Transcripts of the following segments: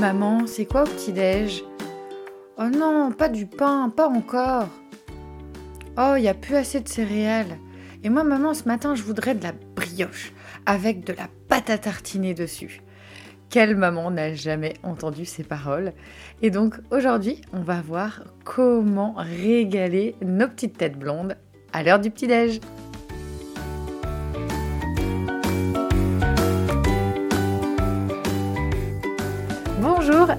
Maman, c'est quoi au petit-déj? Oh non, pas du pain, pas encore. Oh, il n'y a plus assez de céréales. Et moi, maman, ce matin, je voudrais de la brioche avec de la pâte à tartiner dessus. Quelle maman n'a jamais entendu ces paroles? Et donc aujourd'hui, on va voir comment régaler nos petites têtes blondes à l'heure du petit-déj.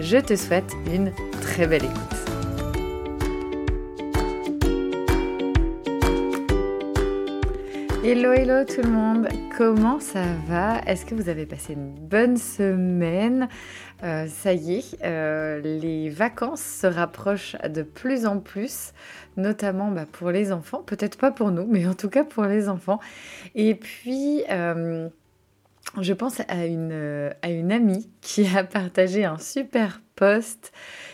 Je te souhaite une très belle écoute. Hello, hello tout le monde, comment ça va? Est-ce que vous avez passé une bonne semaine? Euh, Ça y est, euh, les vacances se rapprochent de plus en plus, notamment bah, pour les enfants, peut-être pas pour nous, mais en tout cas pour les enfants. Et puis, euh, je pense à une, à une amie qui a partagé un super post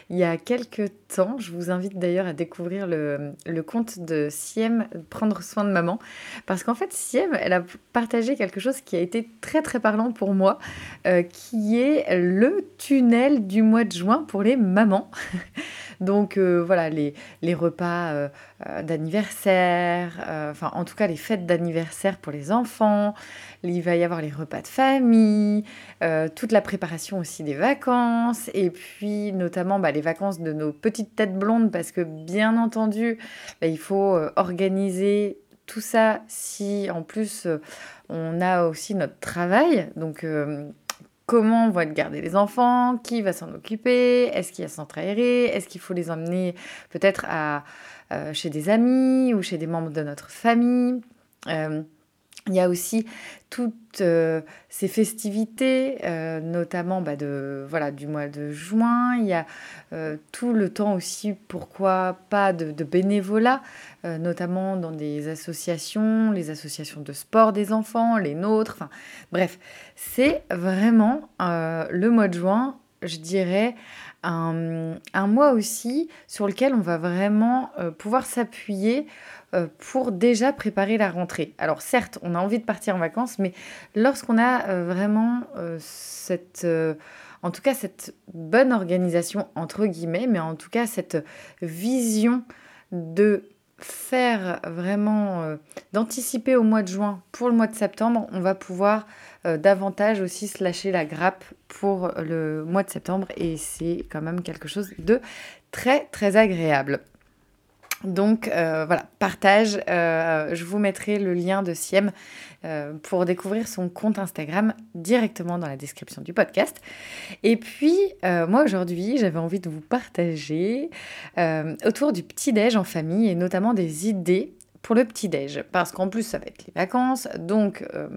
il y a quelques temps. Je vous invite d'ailleurs à découvrir le, le, compte de Siem, Prendre soin de maman. Parce qu'en fait, Siem, elle a partagé quelque chose qui a été très très parlant pour moi, euh, qui est le tunnel du mois de juin pour les mamans. Donc euh, voilà, les, repas euh, d'anniversaire, enfin en tout cas les fêtes d'anniversaire pour les enfants, il va y avoir les repas de famille, toute la préparation aussi des vacances, et puis notamment bah, les vacances de nos petites têtes blondes, parce que bien entendu, bah, il faut organiser tout ça si en plus on a aussi notre travail. Donc comment vont être gardés les enfants, qui va s'en occuper, est-ce qu'il y a centre est-ce qu'il faut les emmener peut-être à, euh, chez des amis ou chez des membres de notre famille. Euh, il y a aussi toutes euh, ces festivités, euh, notamment bah, de, voilà, du mois de juin. Il y a euh, tout le temps aussi, pourquoi pas, de, bénévolat, notamment dans des associations, les associations de sport des enfants, les nôtres. Bref, c'est vraiment le mois de juin, je dirais, un, mois aussi sur lequel on va vraiment pouvoir s'appuyer euh, pour déjà préparer la rentrée. Alors certes, on a envie de partir en vacances, mais lorsqu'on a euh, vraiment euh, cette, en tout cas cette bonne organisation entre guillemets, mais en tout cas cette vision de faire vraiment, d'anticiper au mois de juin pour le mois de septembre, on va pouvoir davantage aussi se lâcher la grappe pour le mois de septembre et c'est quand même quelque chose de très très agréable. Donc euh, voilà, partage. Euh, je vous mettrai le lien de Siem euh, pour découvrir son compte Instagram directement dans la description du podcast. Et puis, moi aujourd'hui, j'avais envie de vous partager autour du petit-déj en famille et notamment des idées le petit-déj. Parce qu'en plus, ça va être les vacances. Donc, euh,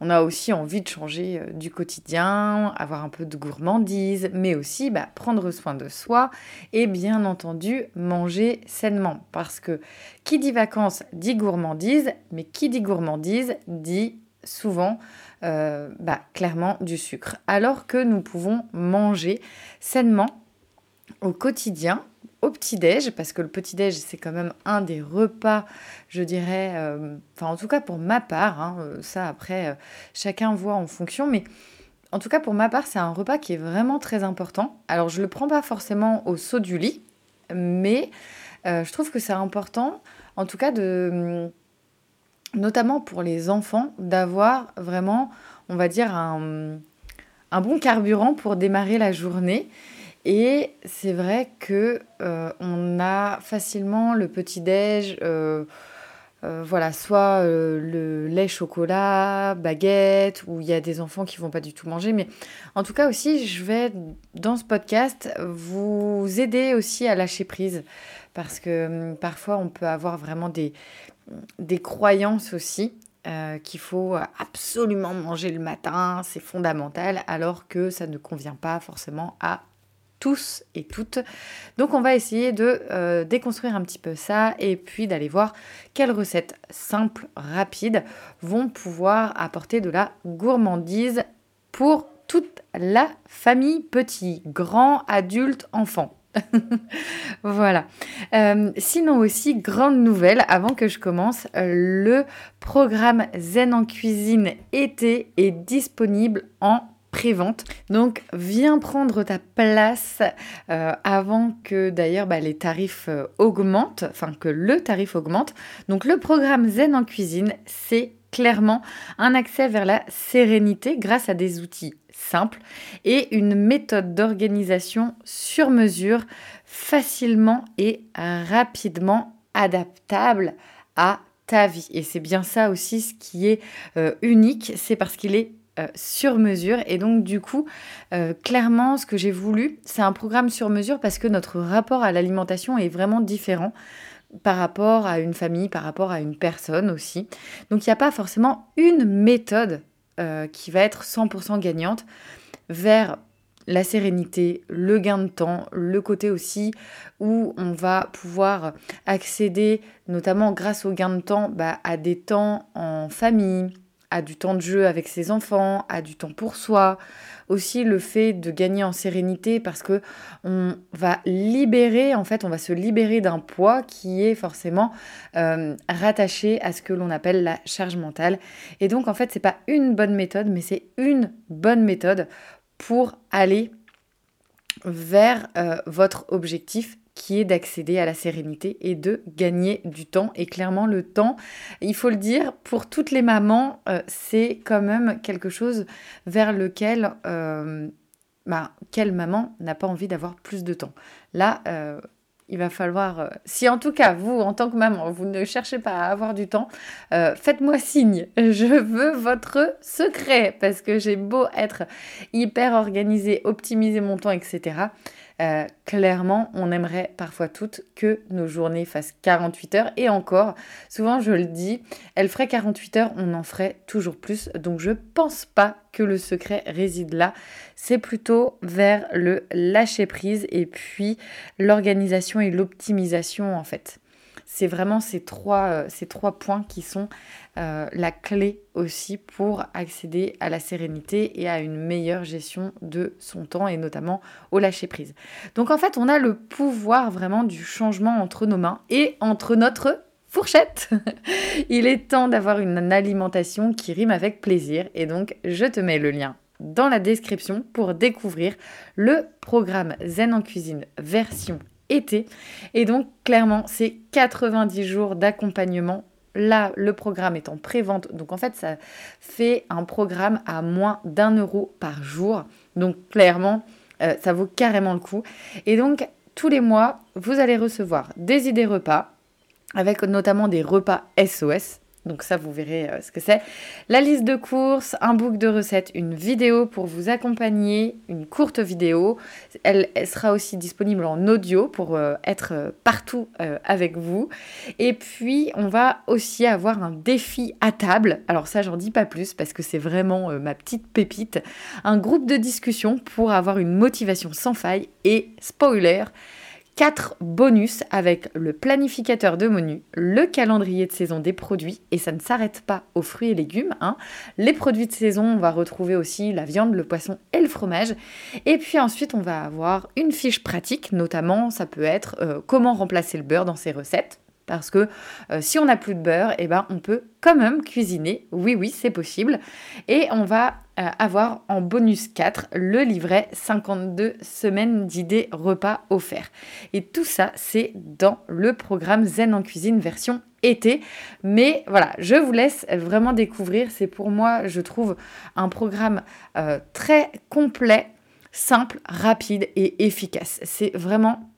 on a aussi envie de changer euh, du quotidien, avoir un peu de gourmandise, mais aussi bah, prendre soin de soi et bien entendu manger sainement. Parce que qui dit vacances dit gourmandise, mais qui dit gourmandise dit souvent euh, bah, clairement du sucre. Alors que nous pouvons manger sainement au quotidien au petit-déj, parce que le petit-déj, c'est quand même un des repas, je dirais, euh, enfin en tout cas pour ma part, hein, euh, ça après, chacun voit en fonction, mais en tout cas pour ma part, c'est un repas qui est vraiment très important. Alors je le prends pas forcément au saut du lit, mais je trouve que c'est important, en tout cas de notamment pour les enfants, d'avoir vraiment, on va dire, un, bon carburant pour démarrer la journée. Et c'est vrai que euh, on a facilement le petit déj, euh, euh, voilà, soit le lait chocolat, baguette, où il y a des enfants qui vont pas du tout manger. Mais en tout cas aussi, je vais dans ce podcast vous aider aussi à lâcher prise, parce que hum, parfois on peut avoir vraiment des, des croyances aussi qu'il faut absolument manger le matin, c'est fondamental, alors que ça ne convient pas forcément à tous et toutes. Donc on va essayer de euh, déconstruire un petit peu ça et puis d'aller voir quelles recettes simples, rapides vont pouvoir apporter de la gourmandise pour toute la famille, petits, grands, adultes, enfants. voilà. Euh, sinon aussi, grande nouvelle, avant que je commence, euh, le programme Zen en cuisine été est disponible en prévente. Donc viens prendre ta place euh, avant que d'ailleurs bah, les tarifs augmentent, enfin que le tarif augmente. Donc le programme Zen en cuisine, c'est clairement un accès vers la sérénité grâce à des outils simple et une méthode d'organisation sur mesure facilement et rapidement adaptable à ta vie. Et c'est bien ça aussi ce qui est euh, unique, c'est parce qu'il est euh, sur mesure. Et donc du coup, euh, clairement, ce que j'ai voulu, c'est un programme sur mesure parce que notre rapport à l'alimentation est vraiment différent par rapport à une famille, par rapport à une personne aussi. Donc il n'y a pas forcément une méthode euh, qui va être 100% gagnante vers la sérénité, le gain de temps, le côté aussi où on va pouvoir accéder, notamment grâce au gain de temps, bah, à des temps en famille, à du temps de jeu avec ses enfants, à du temps pour soi, aussi le fait de gagner en sérénité parce que on va libérer, en fait, on va se libérer d'un poids qui est forcément euh, rattaché à ce que l'on appelle la charge mentale. Et donc, en fait, c'est pas une bonne méthode, mais c'est une bonne méthode pour aller vers euh, votre objectif qui est d'accéder à la sérénité et de gagner du temps. Et clairement, le temps, il faut le dire, pour toutes les mamans, euh, c'est quand même quelque chose vers lequel, euh, bah, quelle maman n'a pas envie d'avoir plus de temps Là, euh, il va falloir, si en tout cas vous, en tant que maman, vous ne cherchez pas à avoir du temps, faites-moi signe. Je veux votre secret parce que j'ai beau être hyper organisée, optimiser mon temps, etc. Euh, clairement, on aimerait parfois toutes que nos journées fassent 48 heures. Et encore, souvent je le dis, elles feraient 48 heures, on en ferait toujours plus. Donc je pense pas que le secret réside là. C'est plutôt vers le lâcher prise et puis l'organisation et l'optimisation en fait. C'est vraiment ces trois, euh, ces trois points qui sont euh, la clé aussi pour accéder à la sérénité et à une meilleure gestion de son temps et notamment au lâcher prise. Donc en fait, on a le pouvoir vraiment du changement entre nos mains et entre notre fourchette. Il est temps d'avoir une alimentation qui rime avec plaisir et donc je te mets le lien dans la description pour découvrir le programme Zen en cuisine version Et donc clairement, c'est 90 jours d'accompagnement Là, le programme est en pré-vente. Donc, en fait, ça fait un programme à moins d'un euro par jour. Donc, clairement, euh, ça vaut carrément le coup. Et donc, tous les mois, vous allez recevoir des idées repas, avec notamment des repas SOS. Donc ça, vous verrez euh, ce que c'est. La liste de courses, un book de recettes, une vidéo pour vous accompagner, une courte vidéo. Elle, sera aussi disponible en audio pour euh, être euh, partout avec vous. Et puis, on va aussi avoir un défi à table. Alors ça, j'en dis pas plus parce que c'est vraiment ma petite pépite. Un groupe de discussion pour avoir une motivation sans faille. Et spoiler, quatre bonus avec le planificateur de menu, le calendrier de saison des produits, et ça ne s'arrête pas aux fruits et légumes. Hein. Les produits de saison, on va retrouver aussi la viande, le poisson et le fromage. Et puis ensuite, on va avoir une fiche pratique, notamment ça peut être euh, comment remplacer le beurre dans ses recettes. Parce que euh, si on n'a plus de beurre, eh ben, on peut quand même cuisiner. Oui, oui, c'est possible. Et on va euh, avoir en bonus 4 le livret 52 semaines d'idées repas offerts. Et tout ça, c'est dans le programme Zen en cuisine version été. Mais voilà, je vous laisse vraiment découvrir. C'est pour moi, je trouve, un programme euh, très complet, simple, rapide et efficace. C'est vraiment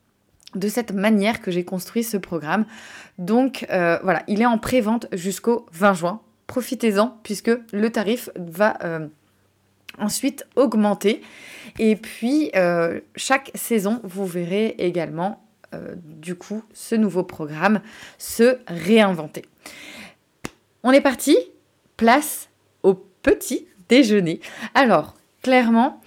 de cette manière que j'ai construit ce programme. Donc euh, voilà, il est en pré-vente jusqu'au 20 juin. Profitez-en puisque le tarif va euh, ensuite augmenter. Et puis euh, chaque saison, vous verrez également du coup ce nouveau programme se réinventer. On est parti, place au petit déjeuner. Alors, clairement,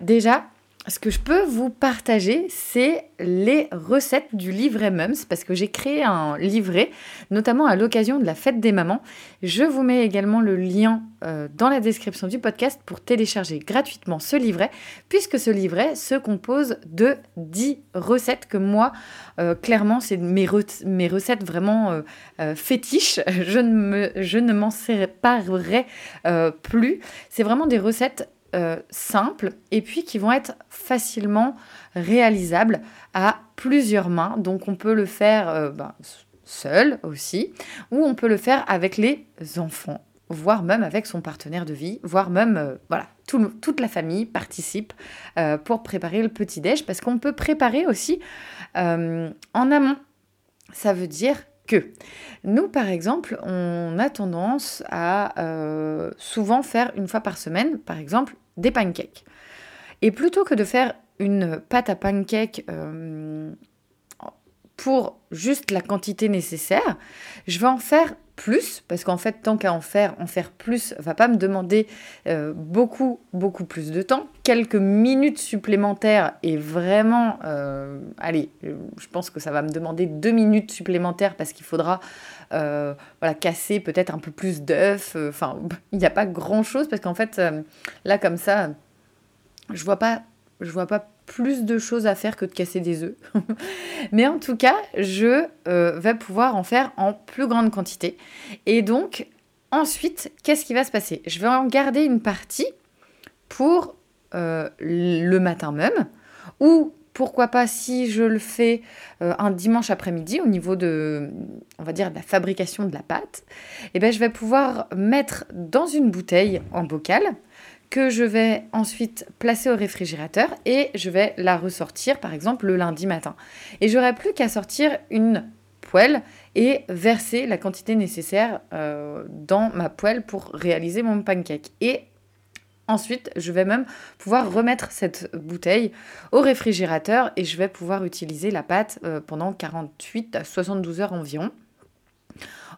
déjà, ce que je peux vous partager, c'est les recettes du livret Mums, parce que j'ai créé un livret, notamment à l'occasion de la fête des mamans. Je vous mets également le lien euh, dans la description du podcast pour télécharger gratuitement ce livret, puisque ce livret se compose de 10 recettes que moi, euh, clairement, c'est mes, recettes vraiment euh, fétiches. Je ne, me, je ne m'en séparerai plus. C'est vraiment des recettes euh, simples et puis qui vont être facilement réalisables à plusieurs mains. Donc on peut le faire euh, ben, seul aussi ou on peut le faire avec les enfants voire même avec son partenaire de vie, voire même, euh, voilà, toute la famille participe pour préparer le petit-déj, parce qu'on peut préparer aussi en amont. Ça veut dire que nous, par exemple, on a tendance à souvent faire une fois par semaine, par exemple, des pancakes. Et plutôt que de faire une pâte à pancakes euh, pour juste la quantité nécessaire, je vais en faire plus, parce qu'en fait, tant qu'à en faire, en faire plus va pas me demander euh, beaucoup, beaucoup plus de temps. Quelques minutes supplémentaires et vraiment, euh, allez, je pense que ça va me demander deux minutes supplémentaires parce qu'il faudra euh, casser peut-être un peu plus d'œufs. Enfin, il n'y a pas grand-chose parce qu'en fait, là, comme ça, je vois pas, je vois pas plus de choses à faire que de casser des œufs. Mais en tout cas, je euh, vais pouvoir en faire en plus grande quantité. Et donc, ensuite, qu'est-ce qui va se passer? Je vais en garder une partie pour euh, le matin même, ou pourquoi pas si je le fais euh, un dimanche après-midi au niveau de, on va dire, la fabrication de la pâte, et eh ben, je vais pouvoir mettre dans une bouteille en bocal que je vais ensuite placer au réfrigérateur et je vais la ressortir par exemple le lundi matin. Et j'aurai plus qu'à sortir une poêle et verser la quantité nécessaire euh, dans ma poêle pour réaliser mon pancake. Et Ensuite, je vais même pouvoir remettre cette bouteille au réfrigérateur et je vais pouvoir utiliser la pâte euh, pendant 48 à 72 heures environ.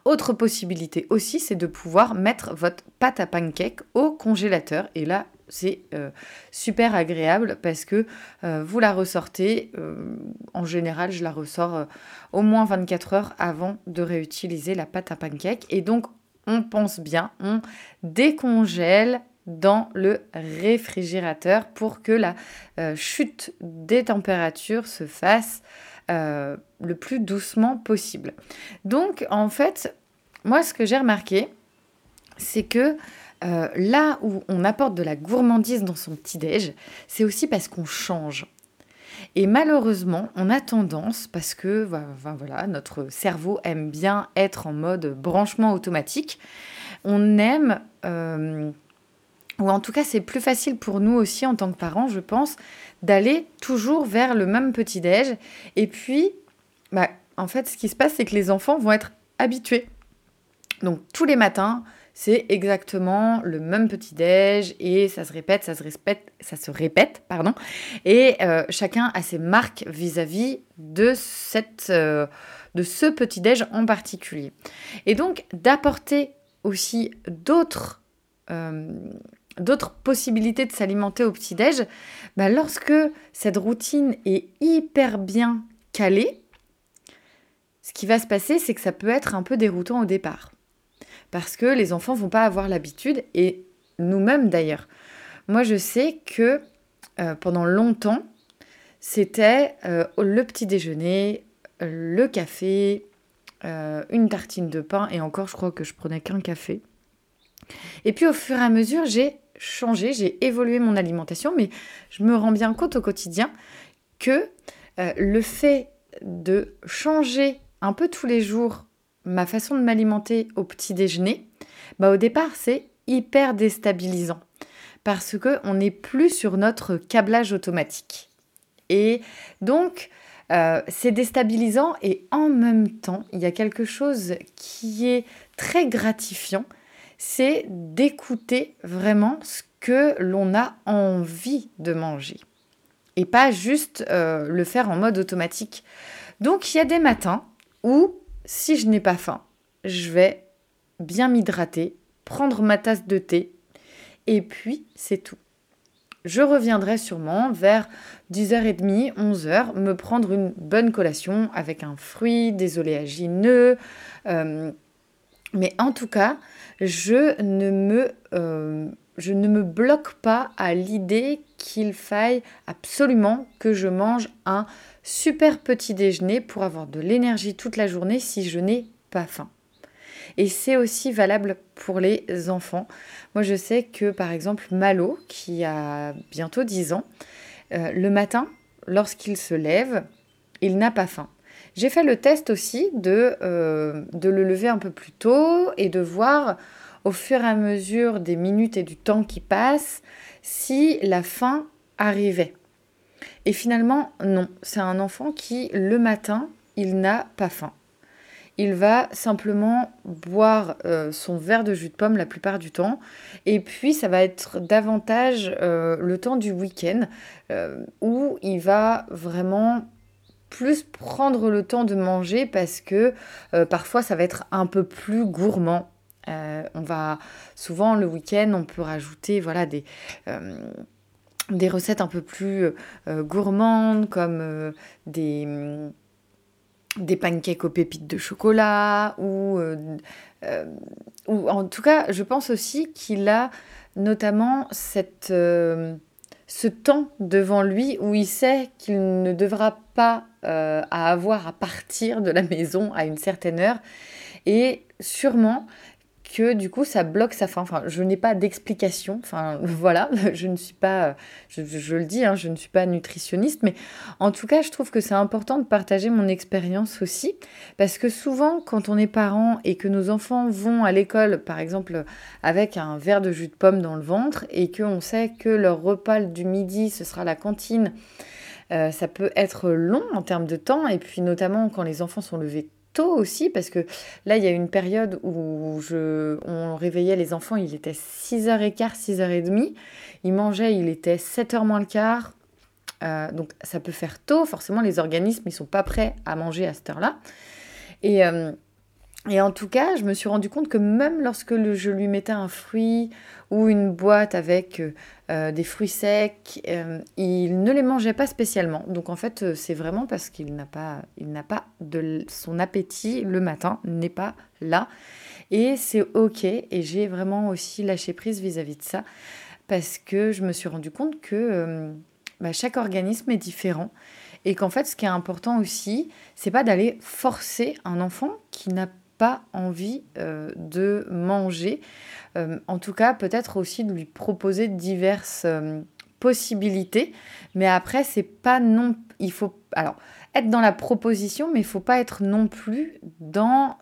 Autre possibilité aussi, c'est de pouvoir mettre votre pâte à pancake au congélateur. Et là, c'est euh, super agréable parce que euh, vous la ressortez. Euh, en général, je la ressors au moins 24 heures avant de réutiliser la pâte à pancake. Et donc, on pense bien, on décongèle dans le réfrigérateur pour que la chute des températures se fasse euh, le plus doucement possible. Donc, en fait, moi, ce que j'ai remarqué, c'est que euh, là où on apporte de la gourmandise dans son petit-déj, c'est aussi parce qu'on change. Et malheureusement, on a tendance, parce que voilà, notre cerveau aime bien être en mode branchement automatique, on aime, euh, ou en tout cas c'est plus facile pour nous aussi en tant que parents, je pense, d'aller toujours vers le même petit-déj. Et puis, bah, en fait, ce qui se passe, c'est que les enfants vont être habitués. Donc, tous les matins, c'est exactement le même petit-déj et ça se répète, ça se répète, ça se répète, pardon. Et euh, chacun a ses marques vis-à-vis de, euh, ce petit-déj en particulier. Et donc, d'apporter aussi d'autres... Euh, d'autres possibilités de s'alimenter au petit-déj, bah lorsque cette routine est hyper bien calé, ce qui va se passer, c'est que ça peut être un peu déroutant au départ. Parce que les enfants vont pas avoir l'habitude, et nous-mêmes d'ailleurs. Moi, je sais que euh, pendant longtemps, c'était euh, le petit déjeuner, le café, euh, une tartine de pain, et encore, je crois que je prenais qu'un café. Et puis au fur et à mesure, j'ai changé, j'ai évolué mon alimentation, mais je me rends bien compte au quotidien que le fait de changer un peu tous les jours ma façon de m'alimenter au petit déjeuner, bah au départ c'est hyper déstabilisant parce que on n'est plus sur notre câblage automatique. Et donc euh, c'est déstabilisant et en même temps il y a quelque chose qui est très gratifiant, c'est d'écouter vraiment ce que l'on a envie de manger et pas juste euh, le faire en mode automatique. Donc il y a des matins où si je n'ai pas faim, je vais bien m'hydrater, prendre ma tasse de thé, et puis c'est tout. Je reviendrai sûrement vers 10h30, 11h, me prendre une bonne collation avec un fruit, des oléagineux. Euh, mais en tout cas, je ne me, euh, je ne me bloque pas à l'idée qu'il faille absolument que je mange un super petit déjeuner pour avoir de l'énergie toute la journée si je n'ai pas faim. Et c'est aussi valable pour les enfants. Moi, je sais que par exemple, Malo, qui a bientôt 10 ans, euh, le matin, lorsqu'il se lève, il n'a pas faim. J'ai fait le test aussi de, euh, de le lever un peu plus tôt et de voir au fur et à mesure des minutes et du temps qui passent si la faim arrivait. Et finalement, non, c'est un enfant qui, le matin, il n'a pas faim. Il va simplement boire euh, son verre de jus de pomme la plupart du temps. Et puis, ça va être davantage euh, le temps du week-end où il va vraiment plus prendre le temps de manger parce que parfois, ça va être un peu plus gourmand. on va souvent le week-end, on peut rajouter voilà des des recettes un peu plus euh, gourmandes comme euh, des, pancakes aux pépites de chocolat ou, euh, ou en tout cas je pense aussi qu'il a notamment cette, ce temps devant lui où il sait qu'il ne devra pas à avoir à partir de la maison à une certaine heure. Et sûrement que du coup ça bloque sa faim. Enfin, je n'ai pas d'explication. Enfin, voilà, je ne suis pas, je, le dis, hein, je ne suis pas nutritionniste, mais en tout cas, je trouve que c'est important de partager mon expérience aussi, parce que souvent, quand on est parent et que nos enfants vont à l'école, par exemple, avec un verre de jus de pomme dans le ventre, et qu'on sait que leur repas du midi, ce sera la cantine. Euh, ça peut être long en termes de temps, et puis notamment quand les enfants sont levés aussi, parce que là, il y a une période où je, on réveillait les enfants, il était 6h15, 6h30. Ils mangeaient, il était 7h moins le quart. Euh, donc ça peut faire tôt, forcément les organismes ils sont pas prêts à manger à cette heure-là. Et, euh, et en tout cas, je me suis rendu compte que même lorsque je lui mettais un fruit ou une boîte avec euh, euh, des fruits secs, euh, il ne les mangeait pas spécialement. Donc en fait, c'est vraiment parce qu'il n'a pas, il n'a pas de son appétit le matin n'est pas là. Et c'est ok. Et j'ai vraiment aussi lâché prise vis-à-vis de ça parce que je me suis rendu compte que bah, chaque organisme est différent et qu'en fait, ce qui est important aussi, c'est pas d'aller forcer un enfant qui n'a pas envie euh, de manger. Euh, en tout cas, peut-être aussi de lui proposer diverses euh, possibilités. Mais après, c'est pas non. Il faut. Alors, être dans la proposition, mais il faut pas être non plus dans.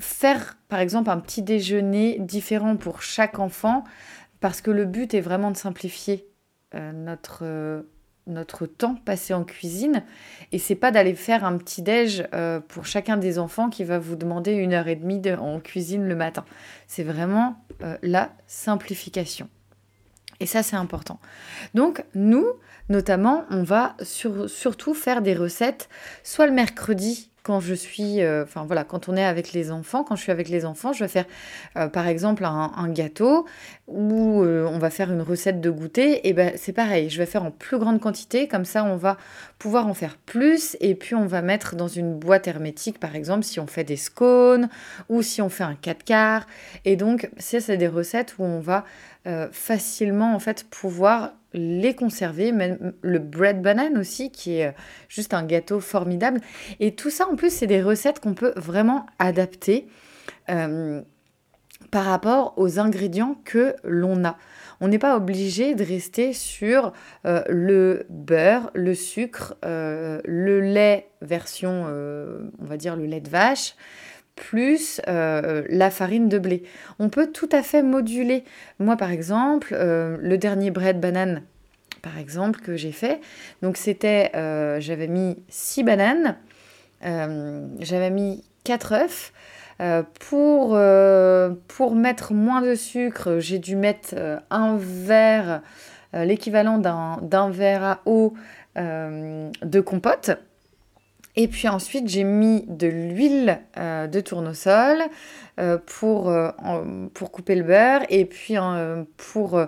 faire, par exemple, un petit déjeuner différent pour chaque enfant, parce que le but est vraiment de simplifier notre notre temps passé en cuisine et c'est pas d'aller faire un petit déj euh, pour chacun des enfants qui va vous demander une heure et demie en cuisine le matin. C'est vraiment euh, la simplification. Et ça, c'est important. Donc, nous, notamment, on va surtout faire des recettes, soit le mercredi quand je suis, euh, voilà, quand on est avec les enfants, quand je suis avec les enfants, je vais faire euh, par exemple un, gâteau ou euh, on va faire une recette de goûter, et ben c'est pareil, je vais faire en plus grande quantité, comme ça on va pouvoir en faire plus. Et puis on va mettre dans une boîte hermétique par exemple si on fait des scones ou si on fait un 4 quarts. Et donc c'est des recettes où on va facilement en fait pouvoir les conserver, même le bread banane aussi, qui est euh, juste un gâteau formidable. Et tout ça, en plus, c'est des recettes qu'on peut vraiment adapter euh, par rapport aux ingrédients que l'on a. On n'est pas obligé de rester sur euh, le beurre, le sucre, le lait version, on va dire le lait de vache, plus la farine de blé. On peut tout à fait moduler. Moi, par exemple, le dernier bread banane par exemple, que j'ai fait. Donc c'était, euh, j'avais mis 6 bananes, euh, j'avais mis 4 œufs. Euh, pour, pour mettre moins de sucre, j'ai dû mettre un verre, l'équivalent d'un verre à eau de compote. Et puis ensuite, j'ai mis de l'huile de tournesol pour, pour couper le beurre et puis pour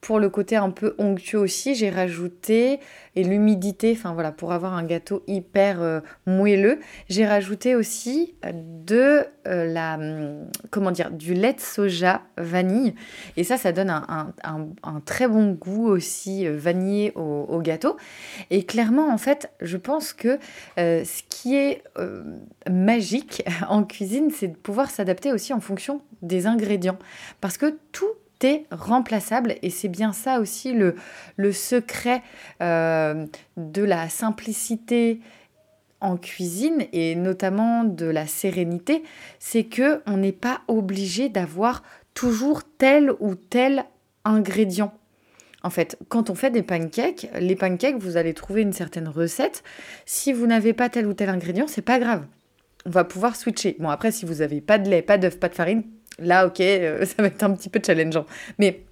pour le côté un peu onctueux aussi, j'ai rajouté, et l'humidité, enfin voilà, pour avoir un gâteau hyper euh, moelleux, j'ai rajouté aussi euh, de euh, la, hum, comment du lait soja vanille. Et ça, ça donne un, très bon goût aussi vanillé au, gâteau. Et clairement, en fait, je pense que ce qui est magique en cuisine, c'est de pouvoir s'adapter aussi en fonction des ingrédients. Parce que tout remplaçable et c'est bien ça aussi le, secret euh, de la simplicité en cuisine et notamment de la sérénité, c'est que on n'est pas obligé d'avoir toujours tel ou tel ingrédient. En fait, quand on fait des pancakes, les pancakes, vous allez trouver une certaine recette. Si vous n'avez pas tel ou tel ingrédient, c'est pas grave. On va pouvoir switcher. Bon, après, si vous n'avez pas de lait, pas d'œuf, pas de farine, Là, ok, euh, ça va être un petit peu challengeant. Mais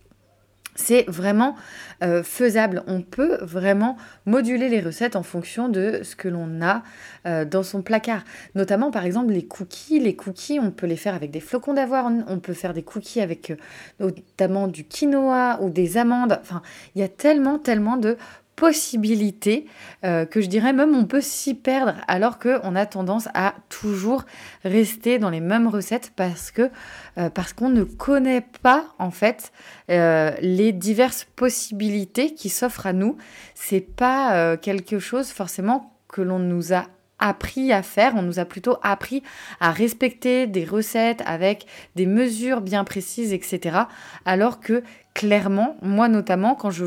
c'est vraiment euh, faisable. On peut vraiment moduler les recettes en fonction de ce que l'on a euh, dans son placard. Notamment, par exemple, les cookies. Les cookies, on peut les faire avec des flocons d'avoine. On peut faire des cookies avec notamment du quinoa ou des amandes. Enfin, il y a tellement, tellement de possibilités euh, que je dirais même on peut s'y perdre alors qu'on a tendance à toujours rester dans les mêmes recettes parce que euh, parce qu'on ne connaît pas en fait euh, les diverses possibilités qui s'offrent à nous c'est pas quelque chose forcément que l'on nous a appris à faire, on nous a plutôt appris à respecter des recettes avec des mesures bien précises, etc. Alors que clairement, moi notamment, quand je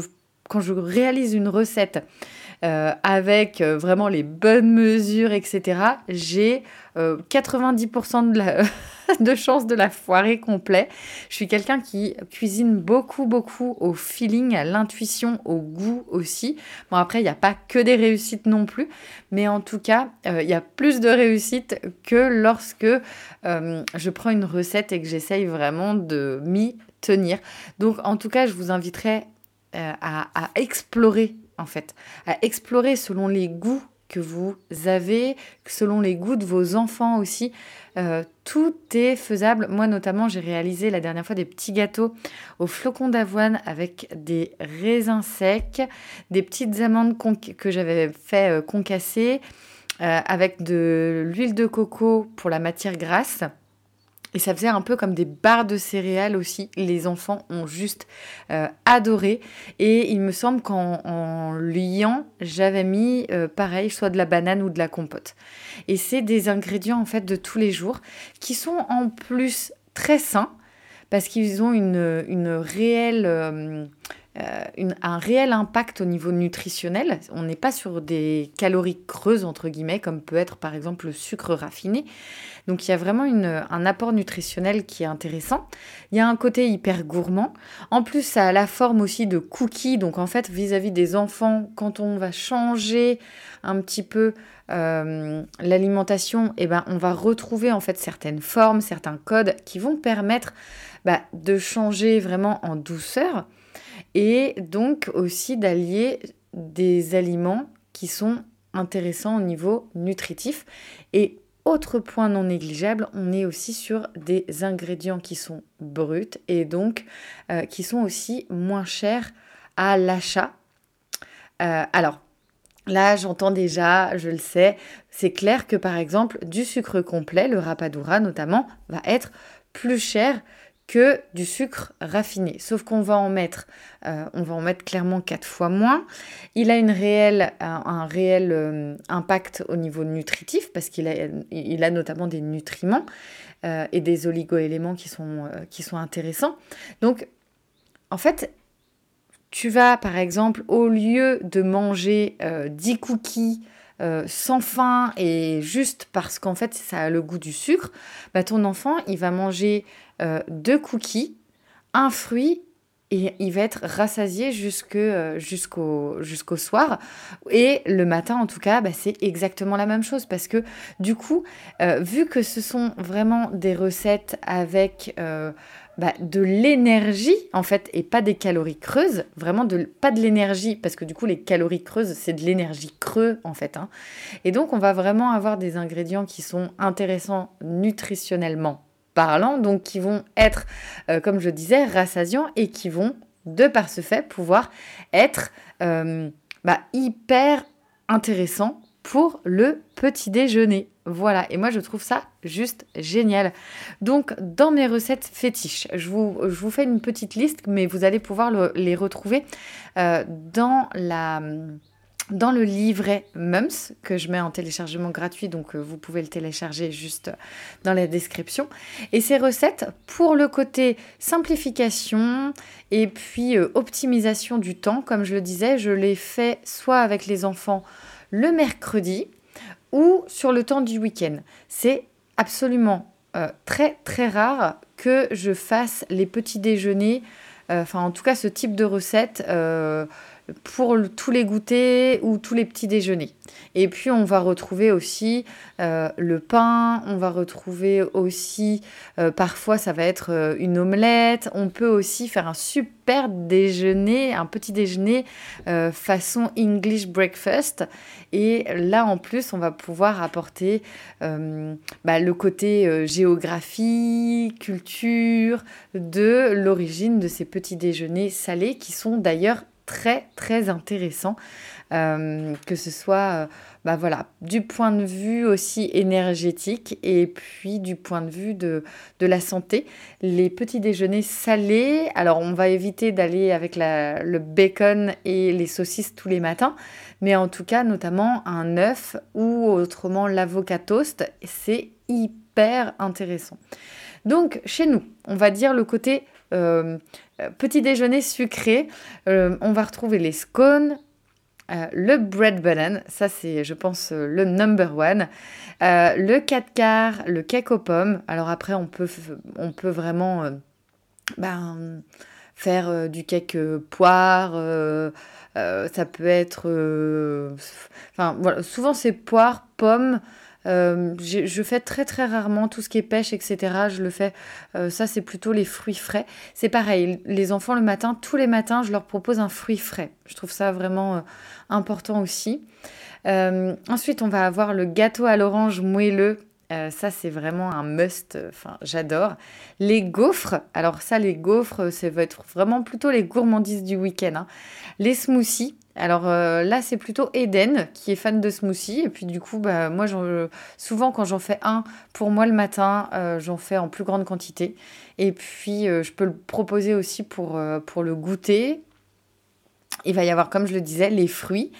quand je réalise une recette euh, avec euh, vraiment les bonnes mesures, etc., j'ai 90% euh, de, de chances de la foirer complet. Je suis quelqu'un qui cuisine beaucoup, beaucoup au feeling, à l'intuition, au goût aussi. Bon, après, il n'y a pas que des réussites non plus, mais en tout cas, il y a plus de réussites que lorsque je prends une recette et que j'essaye vraiment de m'y tenir. Donc, en tout cas, je vous inviterai euh, à, explorer, en fait, à explorer selon les goûts que vous avez, selon les goûts de vos enfants aussi. Euh, tout est faisable. Moi, notamment, j'ai réalisé la dernière fois des petits gâteaux au flocon d'avoine avec des raisins secs, des petites amandes que j'avais fait euh, concasser, avec de l'huile de coco pour la matière grasse. Et ça faisait un peu comme des barres de céréales aussi. Les enfants ont juste euh, adoré. Et il me semble qu'en liant, j'avais mis euh, pareil, soit de la banane ou de la compote. Et c'est des ingrédients en fait de tous les jours qui sont en plus très sains parce qu'ils ont une, réelle... Euh, un réel impact au niveau nutritionnel. On n'est pas sur des calories creuses, entre guillemets, comme peut être par exemple le sucre raffiné, donc il y a vraiment un apport nutritionnel qui est intéressant. Il y a un côté hyper gourmand. En plus, ça a la forme aussi de cookies. Donc en fait, vis-à-vis des enfants, quand on va changer un petit peu euh, l'alimentation, eh ben, on va retrouver en fait certaines formes, certains codes qui vont permettre bah, de changer vraiment en douceur et donc aussi d'allier des aliments qui sont intéressant au niveau nutritif. Et autre point non négligeable, on est aussi sur des ingrédients qui sont bruts et donc euh, qui sont aussi moins chers à l'achat. Euh, alors, là, j'entends déjà, je le sais, c'est clair que par exemple, du sucre complet, le rapadura notamment, va être plus cher que du sucre raffiné. Sauf qu'on va en mettre, euh, on va en mettre clairement quatre fois moins. Il a une réelle, un, réel euh, impact au niveau nutritif parce qu'il a, notamment des nutriments euh, et des oligoéléments qui sont, qui sont intéressants. Donc, en fait, tu vas par exemple, au lieu de manger 10 cookies, sans faim et juste parce qu'en fait ça a le goût du sucre, bah, ton enfant il va manger euh, deux cookies, un fruit et il va être rassasié euh, jusqu'au soir. Et le matin, en tout cas, bah, c'est exactement la même chose parce que du coup, euh, vu que ce sont vraiment des recettes avec bah, de l'énergie, en fait, et pas des calories creuses, vraiment de, pas de l'énergie, parce que du coup, les calories creuses, c'est de l'énergie creux, en fait. Hein. Et donc, on va vraiment avoir des ingrédients qui sont intéressants nutritionnellement parlant, donc qui vont être, euh, comme je disais, rassasiants et qui vont, de par ce fait, pouvoir être euh, bah, hyper intéressants pour le petit déjeuner. Voilà, et moi je trouve ça juste génial. Donc dans mes recettes fétiches, je vous, fais une petite liste, mais vous allez pouvoir les retrouver euh, dans la dans le livret MUMS que je mets en téléchargement gratuit, donc euh, vous pouvez le télécharger juste dans la description. Et ces recettes, pour le côté simplification et puis euh, optimisation du temps, comme je le disais, je les fais soit avec les enfants le mercredi ou sur le temps du week-end. C'est absolument euh, très très rare que je fasse les petits déjeuners, enfin en tout cas ce type de recette pour tous les goûters ou tous les petits déjeuners. Et puis on va retrouver aussi euh, le pain, on va retrouver aussi, euh, parfois ça va être euh, une omelette, on peut aussi faire un super déjeuner, un petit déjeuner façon English breakfast. Et là en plus on va pouvoir apporter bah, le côté géographie, culture de l'origine de ces petits déjeuners salés qui sont d'ailleurs très très intéressant, euh, que ce soit euh, bah voilà, du point de vue aussi énergétique et puis du point de vue de, la santé. Les petits déjeuners salés, alors on va éviter d'aller avec le bacon et les saucisses tous les matins, mais en tout cas notamment un œuf ou autrement l'avocat toast, c'est hyper intéressant. Donc chez nous, on va dire le côté petit déjeuner sucré, euh, on va retrouver les scones, euh, le bread button, ça c'est je pense le number one, le 4 quarts, le cake aux pommes. Alors après on peut, on peut vraiment ben, faire du cake poire, ça peut être... Enfin souvent c'est poire, pommes. Euh, je fais très très rarement tout ce qui est pêche, etc. Je le fais. Euh, ça, c'est plutôt les fruits frais. C'est pareil. Les enfants le matin, tous les matins, je leur propose un fruit frais. Je trouve ça vraiment euh, important aussi. ensuite, on va avoir le gâteau à l'orange moelleux. ça, c'est vraiment un must. Enfin, j'adore. Les gaufres. Alors ça, les gaufres, ça va être vraiment plutôt les gourmandises du week-end. Hein. Les smoothies. Alors euh, là, c'est plutôt Eden qui est fan de smoothie. Et puis du coup, bah, moi, souvent quand j'en fais un pour moi le matin, euh, j'en fais en plus grande quantité. Et puis, euh, je peux le proposer aussi pour, le goûter. Il va y avoir, comme je le disais, les fruits.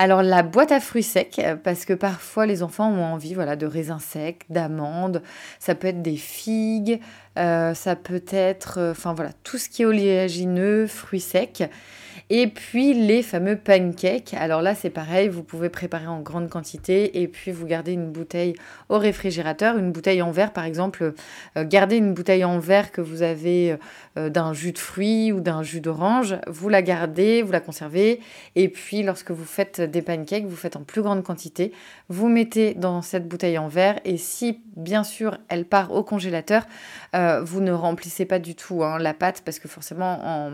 Alors la boîte à fruits secs, parce que parfois les enfants ont envie voilà, de raisins secs, d'amandes, ça peut être des figues, ça peut être, enfin voilà, tout ce qui est oléagineux, fruits secs. Et puis les fameux pancakes. Alors là, c'est pareil, vous pouvez préparer en grande quantité et puis vous gardez une bouteille au réfrigérateur, une bouteille en verre par exemple. Euh, gardez une bouteille en verre que vous avez euh, d'un jus de fruits ou d'un jus d'orange. Vous la gardez, vous la conservez. Et puis lorsque vous faites des pancakes, vous faites en plus grande quantité. Vous mettez dans cette bouteille en verre et si bien sûr elle part au congélateur, euh, vous ne remplissez pas du tout hein, la pâte parce que forcément en,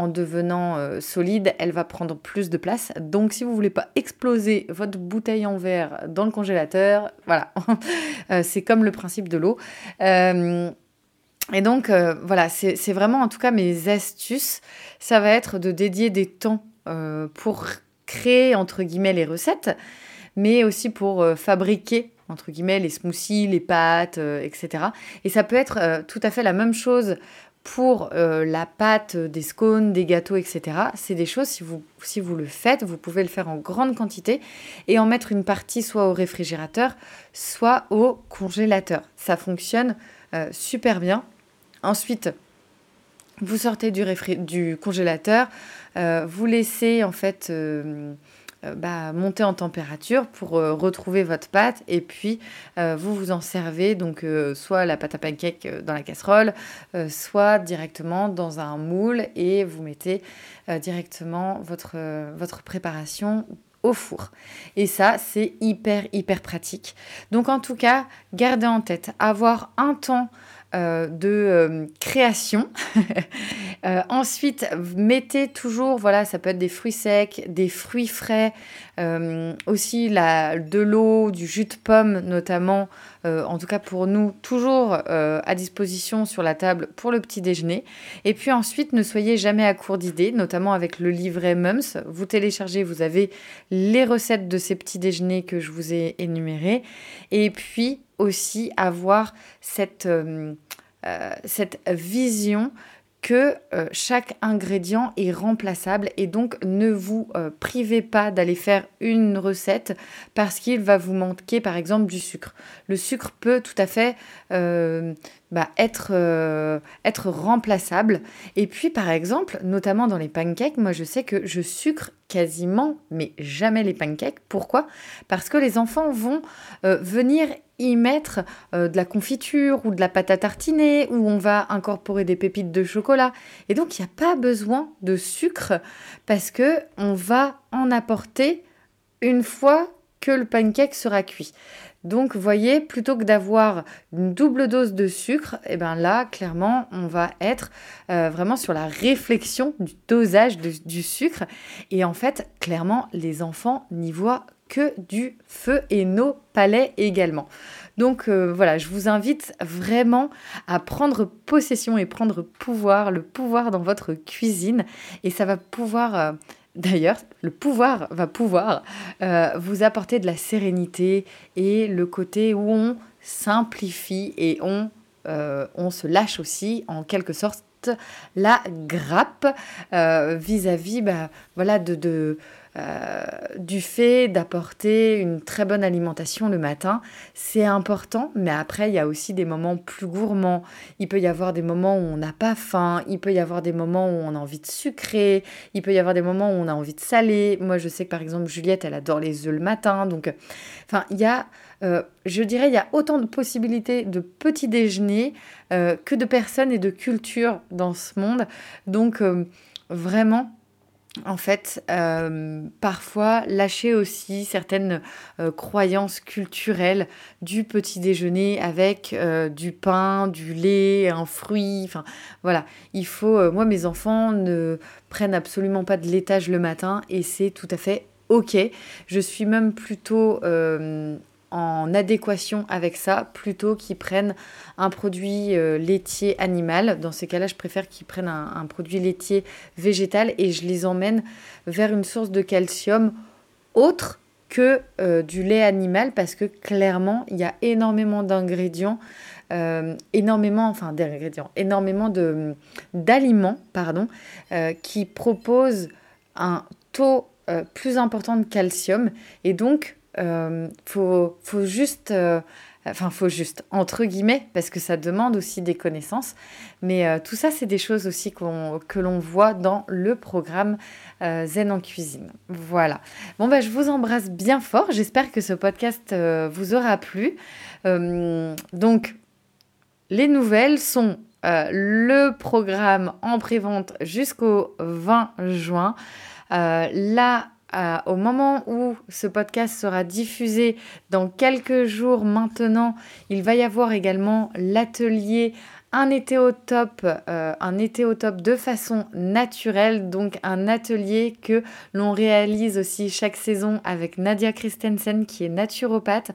en devenant solide, elle va prendre plus de place. Donc si vous voulez pas exploser votre bouteille en verre dans le congélateur, voilà, c'est comme le principe de l'eau. et donc voilà, c'est vraiment en tout cas mes astuces. Ça va être de dédier des temps pour créer entre guillemets les recettes, mais aussi pour fabriquer entre guillemets, les smoothies, les pâtes, etc. Et ça peut être tout à fait la même chose pour euh, la pâte des scones, des gâteaux, etc. C'est des choses, si vous, si vous le faites, vous pouvez le faire en grande quantité et en mettre une partie soit au réfrigérateur, soit au congélateur. Ça fonctionne euh, super bien. Ensuite, vous sortez du, du congélateur, euh, vous laissez en fait euh, bah, monter en température pour euh, retrouver votre pâte et puis euh, vous vous en servez donc soit la pâte à pancake dans la casserole, soit directement dans un moule et vous mettez directement votre, votre préparation au four. Et ça, c'est hyper, hyper pratique. Donc en tout cas, gardez en tête, avoir un temps euh, de euh, création. Euh, ensuite, mettez toujours, voilà, ça peut être des fruits secs, des fruits frais, aussi la, de l'eau, du jus de pomme notamment, en tout cas pour nous, toujours à disposition sur la table pour le petit déjeuner. Et puis ensuite, ne soyez jamais à court d'idées, notamment avec le livret Mums. Vous téléchargez, vous avez les recettes de ces petits déjeuners que je vous ai énumérés. Et puis, aussi avoir cette, euh, euh, cette vision que euh, chaque ingrédient est remplaçable et donc ne vous privez pas d'aller faire une recette parce qu'il va vous manquer par exemple du sucre. Le sucre peut tout à fait bah, être, être remplaçable. Et puis par exemple, notamment dans les pancakes, moi je sais que je sucre quasiment mais jamais les pancakes. Pourquoi? Parce que les enfants vont venir y mettre euh, de la confiture ou de la pâte à tartiner, ou on va incorporer des pépites de chocolat. Et donc, il n'y a pas besoin de sucre parce que on va en apporter une fois que le pancake sera cuit. Donc, voyez, plutôt que d'avoir une double dose de sucre, et eh ben là, clairement, on va être euh, vraiment sur la réflexion du dosage du sucre. Et en fait, clairement, les enfants n'y voient que du feu et nos palais également. Donc euh, voilà, je vous invite vraiment à prendre possession et prendre pouvoir, le pouvoir dans votre cuisine. Et ça va pouvoir... Euh, d'ailleurs, le pouvoir va pouvoir euh, vous apporter de la sérénité et le côté où on simplifie et on, on se lâche aussi en quelque sorte la grappe vis-à-vis bah, de euh, du fait d'apporter une très bonne alimentation le matin, c'est important, mais après, il y a aussi des moments plus gourmands. Il peut y avoir des moments où on n'a pas faim, il peut y avoir des moments où on a envie de sucrer, il peut y avoir des moments où on a envie de saler. Moi, je sais que par exemple, Juliette, elle adore les œufs le matin. Donc, enfin, il y a, euh, je dirais, il y a autant de possibilités de petits déjeuners euh, que de personnes et de cultures dans ce monde. Donc, vraiment, en fait, euh, parfois lâcher aussi certaines euh, croyances culturelles du petit déjeuner avec euh, du pain, du lait, un fruit. Enfin, voilà. Il faut. moi, mes enfants ne prennent absolument pas de laitage le matin et c'est tout à fait ok. Je suis même plutôt en adéquation avec ça plutôt qu'ils prennent un produit euh, laitier animal. Dans ces cas-là, je préfère qu'ils prennent un, produit laitier végétal et je les emmène vers une source de calcium autre que euh, du lait animal parce que clairement, il y a énormément d'ingrédients. Euh, énormément, enfin d'ingrédients, énormément d'aliments, pardon, qui proposent un taux plus important de calcium. Et donc, faut, faut juste, euh, enfin faut juste, entre guillemets, parce que ça demande aussi des connaissances. Mais euh, tout ça, c'est des choses aussi que l'on voit dans le programme Zen en cuisine. Voilà. Bon, bah, je vous embrasse bien fort. J'espère que ce podcast vous aura plu. donc, les nouvelles sont le programme en prévente jusqu'au 20 juin. Là, au moment où ce podcast sera diffusé dans quelques jours maintenant, il va y avoir également l'atelier un été euh, un été de façon naturelle, donc un atelier que l'on réalise aussi chaque saison avec Nadia Christensen qui est naturopathe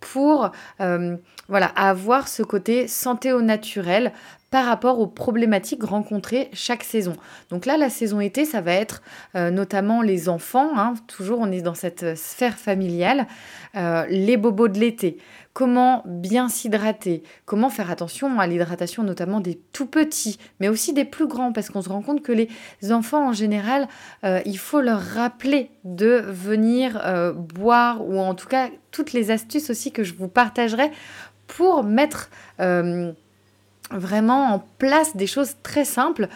pour euh, voilà, avoir ce côté santé au naturel par rapport aux problématiques rencontrées chaque saison. Donc là, la saison été, ça va être euh, notamment les enfants, hein. toujours on est dans cette sphère familiale, les bobos de l'été comment bien s'hydrater, comment faire attention à l'hydratation notamment des tout petits, mais aussi des plus grands, parce qu'on se rend compte que les enfants en général, euh, il faut leur rappeler de venir euh, boire, ou en tout cas toutes les astuces aussi que je vous partagerai pour mettre euh, vraiment en place des choses très simples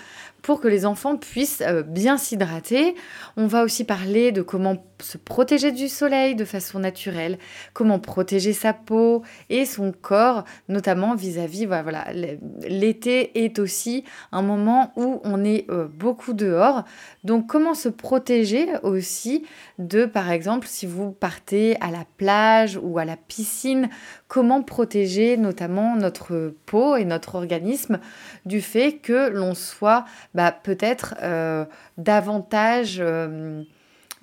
pour que les enfants puissent euh, bien s'hydrater. On va aussi parler de comment se protéger du soleil de façon naturelle, comment protéger sa peau et son corps, notamment vis-à-vis, voilà, l'été est aussi un moment où on est euh, beaucoup dehors. Donc comment se protéger aussi de, par exemple, si vous partez à la plage ou à la piscine, comment protéger notamment notre peau et notre organisme du fait que l'on soit bah, peut-être euh, davantage euh,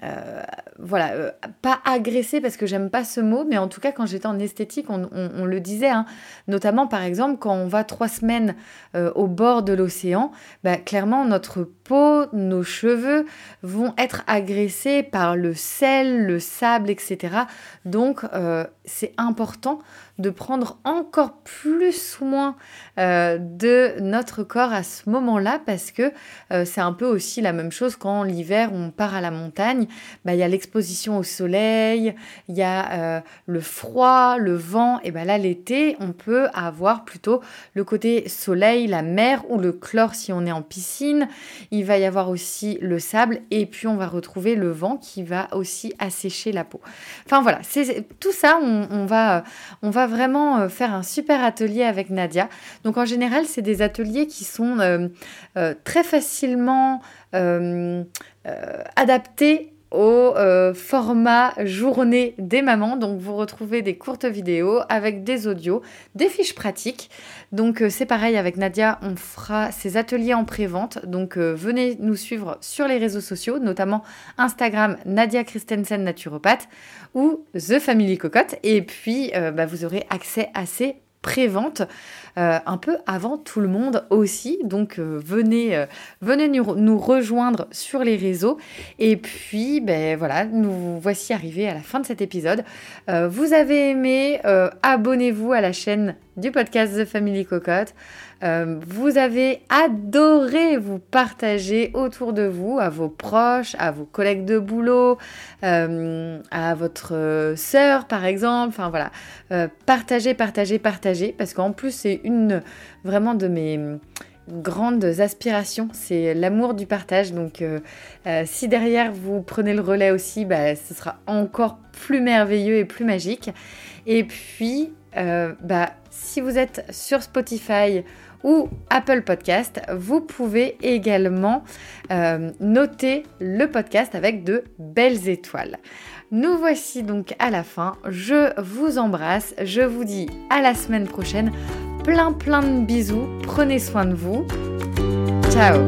euh, voilà, pas agressé parce que j'aime pas ce mot, mais en tout cas quand j'étais en esthétique, on, le disait, hein. notamment par exemple quand on va trois semaines au bord de l'océan, bah, clairement notre peau, nos cheveux vont être agressés par le sel, le sable, etc. Donc c'est important de prendre encore plus soin de notre corps à ce moment-là parce que c'est un peu aussi la même chose quand l'hiver on part à la montagne bah, il y a l'exposition au soleil, il y a euh, le froid, le vent. Et ben là, l'été, on peut avoir plutôt le côté soleil, la mer ou le chlore si on est en piscine. Il va y avoir aussi le sable et puis on va retrouver le vent qui va aussi assécher la peau. Enfin voilà, c'est tout ça, on, va, vraiment euh, faire un super atelier avec Nadia. Donc en général, c'est des ateliers qui sont euh, très facilement adaptés au euh, format journée des mamans. Donc vous retrouvez des courtes vidéos avec des audios, des fiches pratiques. Donc euh, c'est pareil avec Nadia, on fera ces ateliers en pré-vente. Donc euh, venez nous suivre sur les réseaux sociaux, notamment Instagram Nadia Christensen naturopathe ou The Family Cocotte. Et puis bah, vous aurez accès à ces pré-vente euh, un peu avant tout le monde aussi. Donc euh, venez, euh, venez nous, rejoindre sur les réseaux. Et puis, ben voilà, nous voici arrivés à la fin de cet épisode. vous avez aimé, abonnez-vous à la chaîne du podcast The Family Cocotte. Euh, vous avez adoré vous partager autour de vous, à vos proches, à vos collègues de boulot, euh, à votre sœur par exemple. Enfin voilà, euh, partagez, partagez, partagez, parce qu'en plus c'est une vraiment de mes grandes aspirations, c'est l'amour du partage. Donc si derrière vous prenez le relais aussi, bah, ce sera encore plus merveilleux et plus magique. Et puis, bah, si vous êtes sur Spotify ou Apple Podcast, vous pouvez également euh, noter le podcast avec de belles étoiles. Nous voici donc à la fin. Je vous embrasse. Je vous dis à la semaine prochaine. Plein plein de bisous. Prenez soin de vous. Ciao